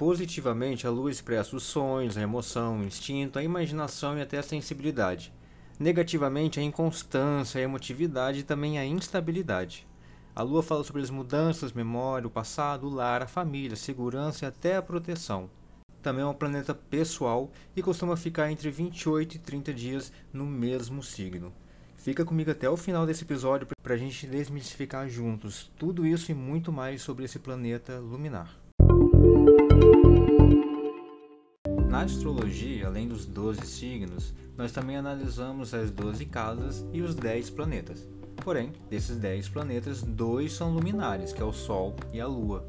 Positivamente, a lua expressa os sonhos, a emoção, o instinto, a imaginação e até a sensibilidade. Negativamente, a inconstância, a emotividade e também a instabilidade. A lua fala sobre as mudanças, memória, o passado, o lar, a família, a segurança e até a proteção. Também é um planeta pessoal e costuma ficar entre 28 e 30 dias no mesmo signo. Fica comigo até o final desse episódio para a gente desmistificar juntos tudo isso e muito mais sobre esse planeta luminar. Na astrologia, além dos 12 signos, nós também analisamos as 12 casas e os 10 planetas. Porém, desses 10 planetas, dois são luminares, que é o Sol e a Lua.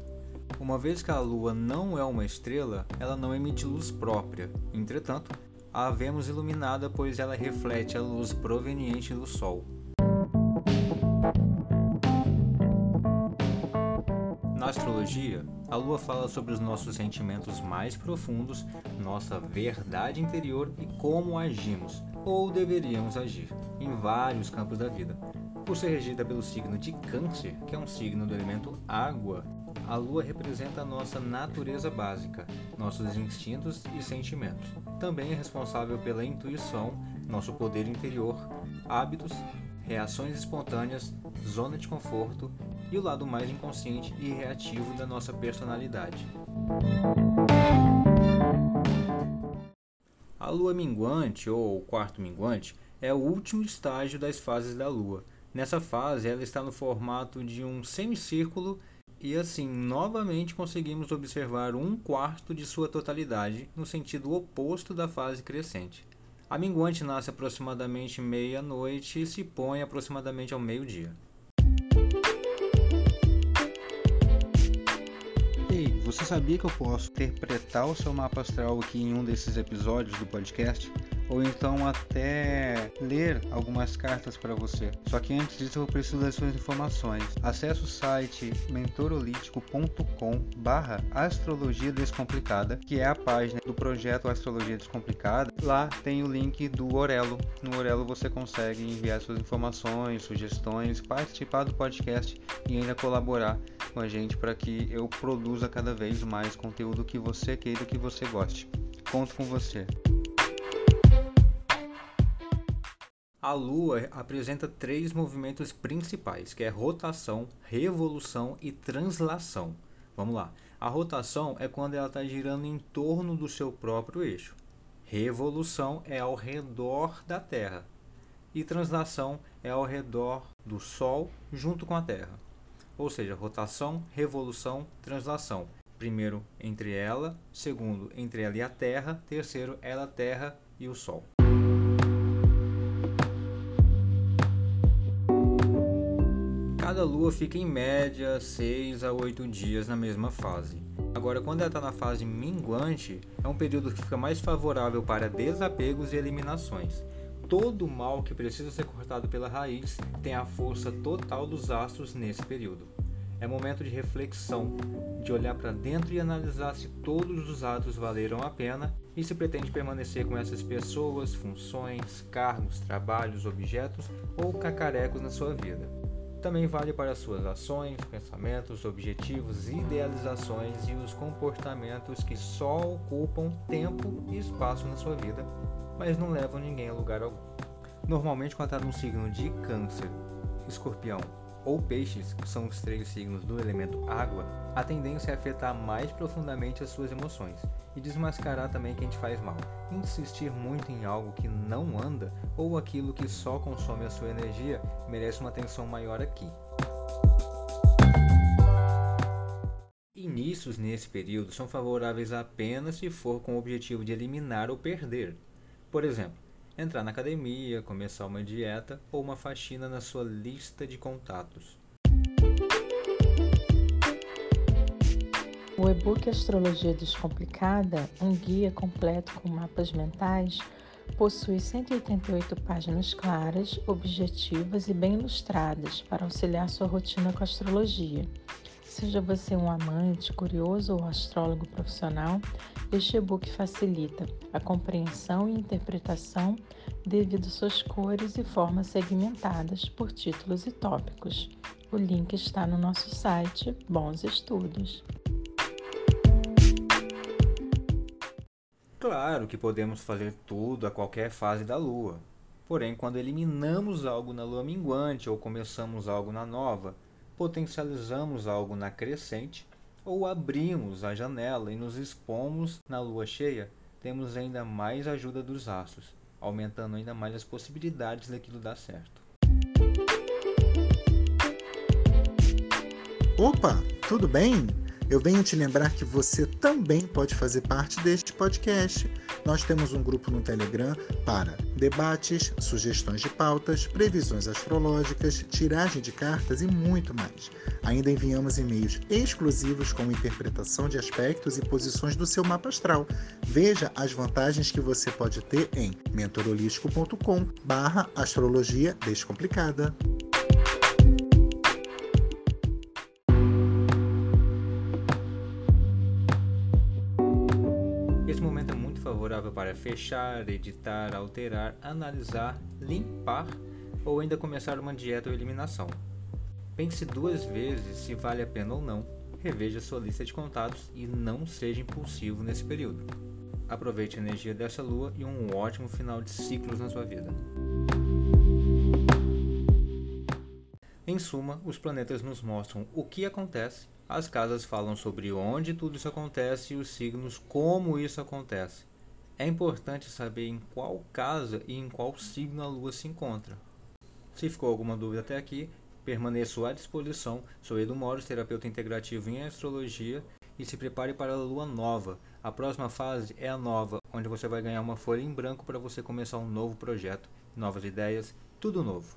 Uma vez que a Lua não é uma estrela, ela não emite luz própria. Entretanto, a vemos iluminada pois ela reflete a luz proveniente do Sol. Astrologia, a Lua fala sobre os nossos sentimentos mais profundos, nossa verdade interior e como agimos, ou deveríamos agir, em vários campos da vida. Por ser regida pelo signo de Câncer, que é um signo do elemento água, a lua representa a nossa natureza básica, nossos instintos e sentimentos. Também é responsável pela intuição, nosso poder interior, hábitos, reações espontâneas, zona de conforto e o lado mais inconsciente e reativo da nossa personalidade. A lua minguante ou quarto minguante é o último estágio das fases da lua. Nessa fase, ela está no formato de um semicírculo e assim novamente conseguimos observar um quarto de sua totalidade no sentido oposto da fase crescente. A minguante nasce aproximadamente meia-noite e se põe aproximadamente ao meio-dia. Você sabia que eu posso interpretar o seu mapa astral aqui em um desses episódios do podcast? ou então até ler algumas cartas para você. Só que antes disso eu preciso das suas informações. Acesse o site mentorolítico.com/barra Astrologia Descomplicada, que é a página do projeto Astrologia Descomplicada. Lá tem o link do Orelo. No Orelo você consegue enviar suas informações, sugestões, participar do podcast e ainda colaborar com a gente para que eu produza cada vez mais conteúdo que você queira que você goste. Conto com você. A Lua apresenta três movimentos principais, que é rotação, revolução e translação. Vamos lá. A rotação é quando ela está girando em torno do seu próprio eixo. Revolução é ao redor da Terra. E translação é ao redor do Sol junto com a Terra. Ou seja, rotação, revolução, translação. Primeiro entre ela, segundo entre ela e a Terra, terceiro ela, a Terra e o Sol. Cada lua fica em média 6 a 8 dias na mesma fase. Agora, quando ela está na fase minguante, é um período que fica mais favorável para desapegos e eliminações. Todo mal que precisa ser cortado pela raiz tem a força total dos astros nesse período. É momento de reflexão, de olhar para dentro e analisar se todos os atos valeram a pena e se pretende permanecer com essas pessoas, funções, cargos, trabalhos, objetos ou cacarecos na sua vida também vale para suas ações, pensamentos, objetivos, idealizações e os comportamentos que só ocupam tempo e espaço na sua vida, mas não levam ninguém a lugar algum. Normalmente, quando num signo de Câncer, Escorpião ou Peixes, que são os três signos do elemento água, a tendência é afetar mais profundamente as suas emoções e desmascarar também quem te faz mal. Insistir muito em algo que não anda ou aquilo que só consome a sua energia merece uma atenção maior aqui. Inícios nesse período são favoráveis apenas se for com o objetivo de eliminar ou perder. Por exemplo, entrar na academia, começar uma dieta ou uma faxina na sua lista de contatos. O e-book Astrologia Descomplicada, um guia completo com mapas mentais, possui 188 páginas claras, objetivas e bem ilustradas para auxiliar sua rotina com astrologia. Seja você um amante, curioso ou astrólogo profissional, este e-book facilita a compreensão e interpretação devido suas cores e formas segmentadas por títulos e tópicos. O link está no nosso site. Bons estudos! Claro que podemos fazer tudo a qualquer fase da lua. Porém, quando eliminamos algo na lua minguante ou começamos algo na nova, potencializamos algo na crescente ou abrimos a janela e nos expomos na lua cheia, temos ainda mais ajuda dos astros, aumentando ainda mais as possibilidades daquilo dar certo. Opa, tudo bem? Eu venho te lembrar que você também pode fazer parte deste podcast. Nós temos um grupo no Telegram para debates, sugestões de pautas, previsões astrológicas, tiragem de cartas e muito mais. Ainda enviamos e-mails exclusivos com interpretação de aspectos e posições do seu mapa astral. Veja as vantagens que você pode ter em mentorolístico.com/astrologia descomplicada. Para fechar, editar, alterar, analisar, limpar ou ainda começar uma dieta ou eliminação. Pense duas vezes se vale a pena ou não, reveja sua lista de contatos e não seja impulsivo nesse período. Aproveite a energia dessa lua e um ótimo final de ciclos na sua vida. Em suma, os planetas nos mostram o que acontece, as casas falam sobre onde tudo isso acontece e os signos como isso acontece. É importante saber em qual casa e em qual signo a Lua se encontra. Se ficou alguma dúvida até aqui, permaneço à disposição. Sou Edu Moros, terapeuta integrativo em astrologia, e se prepare para a Lua Nova. A próxima fase é a nova, onde você vai ganhar uma folha em branco para você começar um novo projeto, novas ideias, tudo novo.